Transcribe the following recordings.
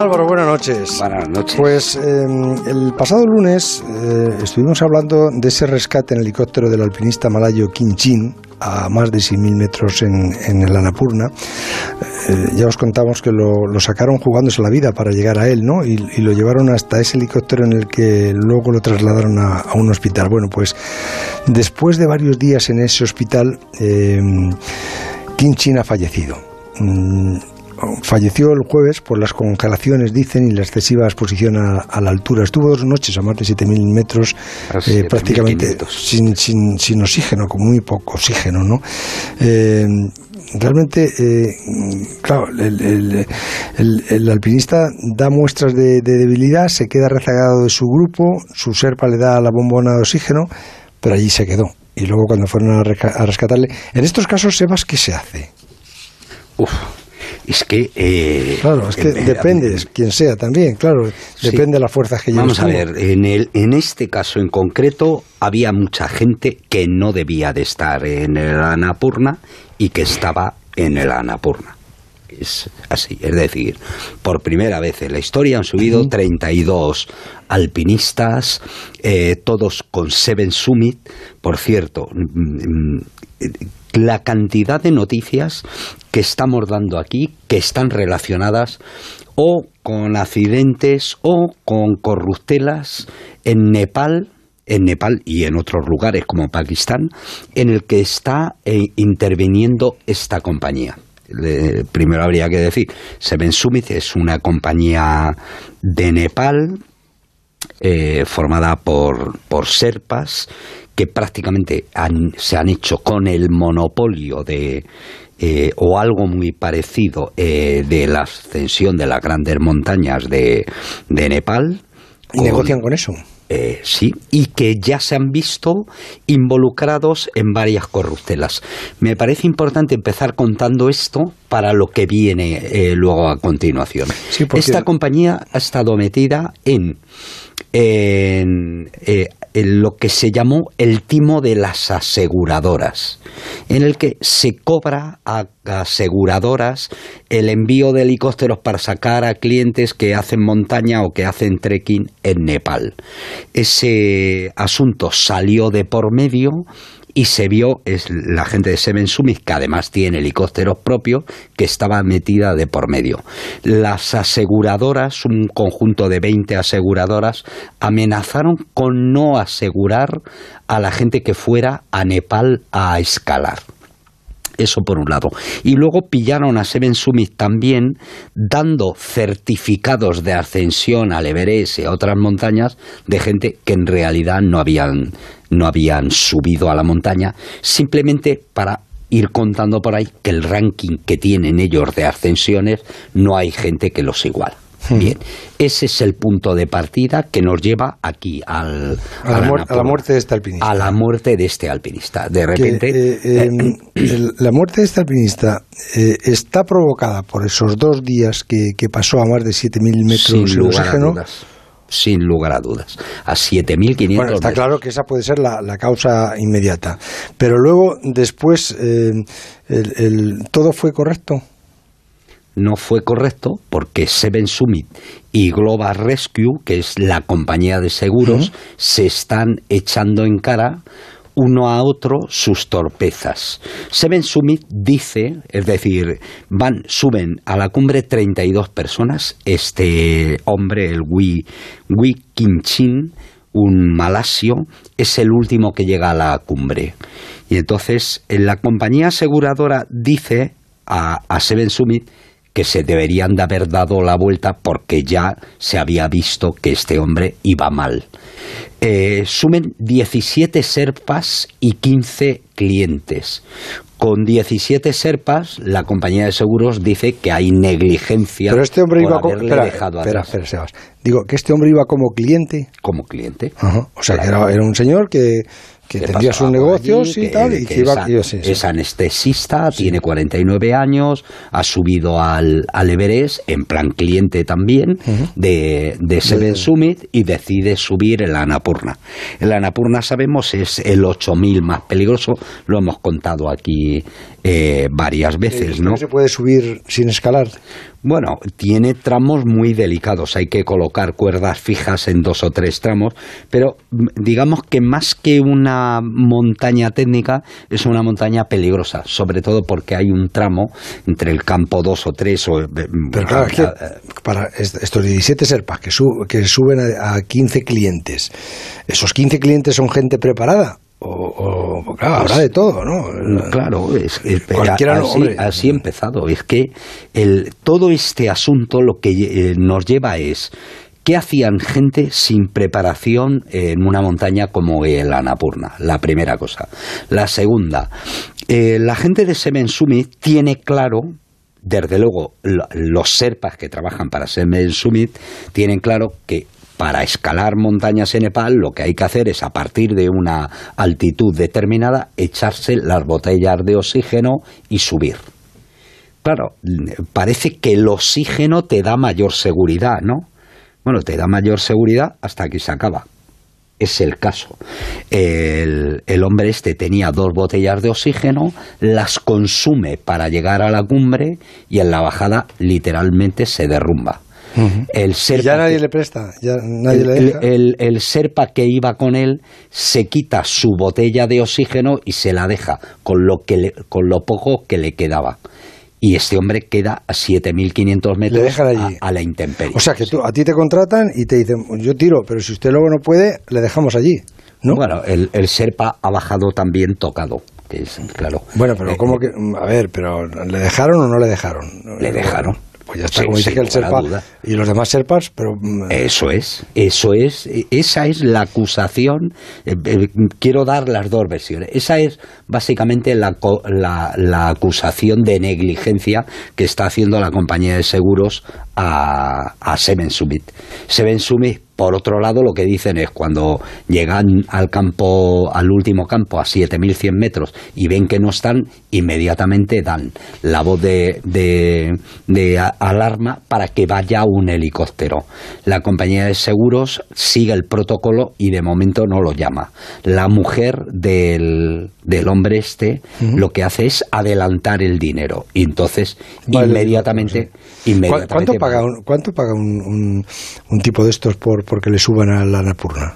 Álvaro, buenas noches. Buenas noches. Pues eh, el pasado lunes eh, estuvimos hablando de ese rescate en helicóptero del alpinista malayo Kim Chin a más de 6.000 metros en, en el Annapurna. Eh, ya os contamos que lo, lo, sacaron jugándose la vida para llegar a él, ¿no? Y, y, lo llevaron hasta ese helicóptero en el que luego lo trasladaron a, a un hospital. Bueno, pues después de varios días en ese hospital, Kim Chin ha fallecido. Mm, falleció el jueves por las congelaciones, dicen, y la excesiva exposición a, a la altura. Estuvo dos noches a más de 7.000 metros, eh, prácticamente sin, sin, sin, oxígeno, con muy poco oxígeno, ¿no? Eh, realmente, eh, claro, el, el, el, el, alpinista da muestras de, de, debilidad, se queda rezagado de su grupo, su serpa le da la bombona de oxígeno, pero allí se quedó. Y luego cuando fueron a, a rescatarle... En estos casos, Sebas, ¿qué se hace? Uf, es que... Eh, claro, es que eh, depende, eh, quien sea también, claro, sí. depende de las fuerzas que Vamos a ver, en, el, en este caso en concreto había mucha gente que no debía de estar en el Anapurna y que estaba en el Anapurna. Es así, es decir, por primera vez en la historia han subido uh -huh. 32 alpinistas, eh, todos con Seven Summit. Por cierto, la cantidad de noticias que estamos dando aquí, que están relacionadas o con accidentes o con corruptelas en Nepal, en Nepal y en otros lugares como Pakistán, en el que está eh, interviniendo esta compañía. Eh, primero habría que decir, Seven Summit es una compañía de Nepal eh, formada por, por serpas que prácticamente han, se han hecho con el monopolio de eh, o algo muy parecido eh, de la ascensión de las grandes montañas de, de Nepal. ¿Y con, negocian con eso? Eh, sí, y que ya se han visto involucrados en varias corruptelas. Me parece importante empezar contando esto para lo que viene eh, luego a continuación. Sí, porque... Esta compañía ha estado metida en, en, eh, en, lo que se llamó el timo de las aseguradoras, en el que se cobra a aseguradoras el envío de helicópteros para sacar a clientes que hacen montaña o que hacen trekking en Nepal. Ese asunto salió de por medio y se vio es la gente de Seven Summit, que además tiene helicópteros propios, que estaba metida de por medio. Las aseguradoras, un conjunto de 20 aseguradoras, amenazaron con no asegurar a la gente que fuera a Nepal a escalar. Eso por un lado. Y luego pillaron a Seven Summit también dando certificados de ascensión al Everest y a otras montañas de gente que en realidad no habían, no habían subido a la montaña, simplemente para ir contando por ahí que el ranking que tienen ellos de ascensiones no hay gente que los iguala. Bien, ese es el punto de partida que nos lleva aquí al, a, la, a, la, muerte de este alpinista. A la muerte de este alpinista. De repente. Que, eh, eh, el, la muerte de este alpinista eh, está provocada por esos dos días que, que pasó a más de 7.000 metros de oxígeno. Sin lugar a dudas. A 7.500 Bueno, está metros. claro que esa puede ser la, la causa inmediata. Pero luego, después, eh, el, el, ¿todo fue correcto? No fue correcto porque Seven Summit y Global Rescue, que es la compañía de seguros, uh -huh. se están echando en cara uno a otro sus torpezas. Seven Summit dice, es decir, van, suben a la cumbre 32 personas. Este hombre, el Kim Chin, un malasio, es el último que llega a la cumbre. Y entonces, la compañía aseguradora dice a, a Seven Summit que se deberían de haber dado la vuelta porque ya se había visto que este hombre iba mal. Eh, sumen 17 serpas y 15 clientes. Con 17 serpas, la compañía de seguros dice que hay negligencia. Pero este hombre por iba como. Sebas. Digo, que este hombre iba como cliente. Como cliente. O sea, claro. que era, era un señor que que tendría sus negocios allí, y tal, y que, que iba, es, sí, sí. es, anestesista, sí. tiene 49 años, ha subido al, al, Everest en plan cliente también uh -huh. de, de Seven Summit y decide subir el Annapurna. El Annapurna sabemos es el 8000 más peligroso, lo hemos contado aquí eh, varias veces, ¿no? se puede subir sin escalar? Bueno, tiene tramos muy delicados, hay que colocar cuerdas fijas en dos o tres tramos, pero mm, digamos que más que una montaña técnica, es una montaña peligrosa, sobre todo porque hay un tramo entre el campo 2 o 3 o... Eh, pero claro, es que para estos 17 serpas que, que suben a, a 15 clientes, ¿esos 15 clientes son gente preparada? O, claro, habrá pues, de todo, ¿no? Claro, es, así, así, empezado. Es que el, todo este asunto lo que eh, nos lleva es ¿Qué hacían gente sin preparación en una montaña como el Annapurna? La primera cosa. La segunda, eh, la gente de Seven Summit tiene claro, desde luego los serpas que trabajan para Seven Summit, tienen claro que para escalar montañas en Nepal lo que hay que hacer es a partir de una altitud determinada echarse las botellas de oxígeno y subir. Claro, parece que el oxígeno te da mayor seguridad, ¿no? Bueno, te da mayor seguridad hasta que se acaba. Es el caso. El, el, hombre este tenía dos botellas de oxígeno, las consume para llegar a la cumbre y en la bajada literalmente se derrumba el serpa ya nadie le presta, el, serpa que iba con él se quita su botella de oxígeno y se la deja con lo, que con lo poco que le quedaba y este hombre queda a 7.500 metros a, la intemperie. O sea, que tú, a ti te contratan y te dicen, yo tiro, pero si usted luego no puede, le dejamos allí. ¿no? Bueno, el, el Serpa ha bajado también tocado. claro. Bueno, pero eh, ¿cómo eh, que? A ver, pero ¿le dejaron o no le dejaron? Le dejaron. Pues ya está, como dice que el Serpa y los demás Serpas, pero... Mm, eso es, eso es, esa es la acusación, eh, eh, quiero dar las dos versiones, esa es básicamente la, la, acusación de negligencia que está haciendo la compañía de seguros a, a Seven Summit. Seven Summit por otro lado, lo que dicen es cuando llegan al campo, al último campo, a 7.100 metros, y ven que no están, inmediatamente dan la voz de, de, alarma para que vaya un helicóptero. La compañía de seguros sigue el protocolo y de momento no lo llama. La mujer del, del hombre este lo que hace es adelantar el dinero. Y entonces, inmediatamente, ¿Cuánto paga, un, cuánto paga un, un tipo de estos por porque le suban a la Napurna?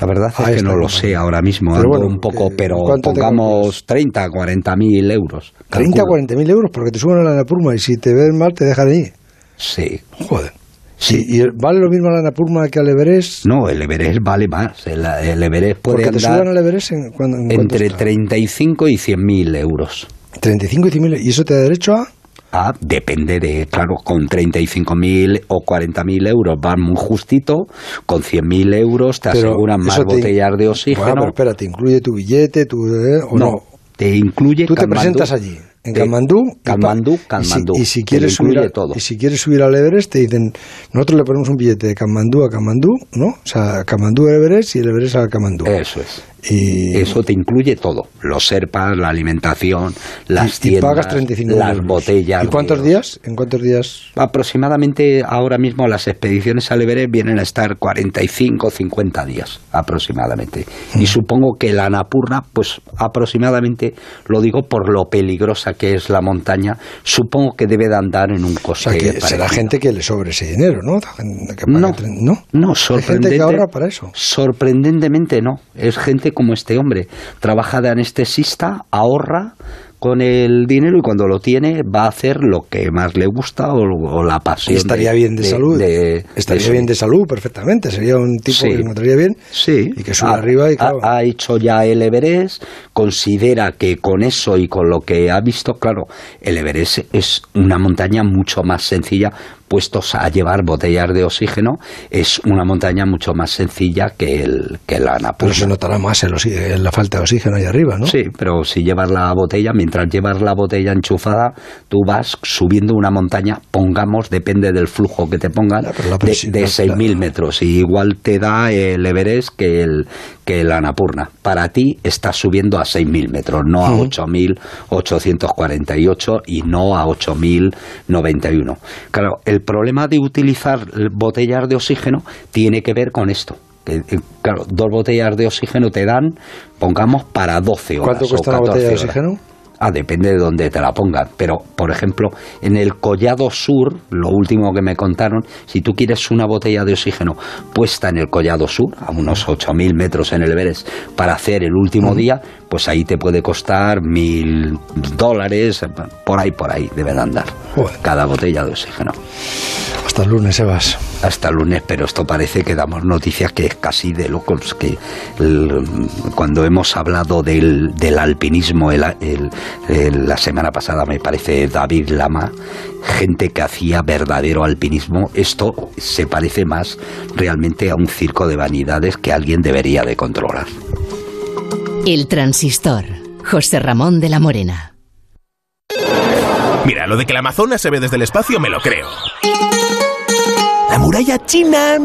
La verdad es que no lo sé ahora mismo, pero un poco, pero pongamos 30, 40 mil euros. 30, 40 mil euros porque te suban a la Napurna y si te ven mal te dejan ahí. Sí. Joder. Sí. ¿Y vale lo mismo la Napurna que al Everest? No, el Everest vale más. El, Everest puede Porque te suban al Everest en, entre 35 y 100 mil euros. 35 y 100 mil. ¿Y eso te da derecho a? Ah, depende de, claro, con 35.000 o 40.000 euros van muy justito, con 100.000 euros te aseguran más botellas de oxígeno. Bueno, pero espera, ¿te incluye tu billete tu, eh, o no, Te incluye Tú te presentas allí, en Kamandú. Kamandú, Kamandú. Y si, quieres subir todo. y si quieres subir al Everest, te dicen, nosotros le ponemos un billete de Kamandú a Kamandú, ¿no? O sea, Kamandú al Everest y el Everest a Kamandú. Eso es. Y... Eso te incluye todo, los serpas, la alimentación, las tiendas, las botellas. ¿Y cuántos días? ¿En cuántos días? Aproximadamente ahora mismo las expediciones al Everest vienen a estar 45, 50 días aproximadamente. Y supongo que la Napurna, pues aproximadamente, lo digo por lo peligrosa que es la montaña, supongo que debe de andar en un coste. O sea, que será gente que le sobre ese dinero, ¿no? no, no, no, gente que ahorra para eso. Sorprendentemente no. Es gente como este hombre. Trabaja de anestesista, ahorra con el dinero y cuando lo tiene va a hacer lo que más le gusta o, la pasión. Estaría bien de, salud. estaría bien de salud perfectamente. Sería un tipo que encontraría bien sí. y que sube arriba y ha, hecho ya el Everest, considera que con eso y con lo que ha visto, claro, el Everest es una montaña mucho más sencilla puestos a llevar botellas de oxígeno, es una montaña mucho más sencilla que, el, que la Annapurna. Pero se notará más en, la falta de oxígeno ahí arriba, ¿no? Sí, pero si llevas la botella, mientras llevas la botella enchufada, tú vas subiendo una montaña, pongamos, depende del flujo que te pongan, de, de 6.000 metros. Y igual te da el Everest que el, que la Annapurna. Para ti estás subiendo a 6.000 metros, no a 8.848 y no a 8.091. Claro, el problema de utilizar botellas de oxígeno tiene que ver con esto. Eh, claro, dos botellas de oxígeno te dan, pongamos, para 12 horas. ¿Cuánto cuesta una botella de oxígeno? Ah, depende de dónde te la pongan. Pero, por ejemplo, en el Collado Sur, lo último que me contaron, si tú quieres una botella de oxígeno puesta en el Collado Sur, a unos 8.000 metros en el Everest, para hacer el último día, pues ahí te puede costar mil dólares, por ahí, por ahí debe de andar. Cada botella de oxígeno. Hasta el lunes, Sebas. Hasta el lunes, pero esto parece que damos noticias que es casi de locos. Que cuando hemos hablado del, alpinismo la semana pasada, me parece David Lama, gente que hacía verdadero alpinismo, esto se parece más realmente a un circo de vanidades que alguien debería de controlar. El transistor. José Ramón de la Morena. Mira, lo de que la Amazonas se ve desde el espacio me lo creo. La muralla china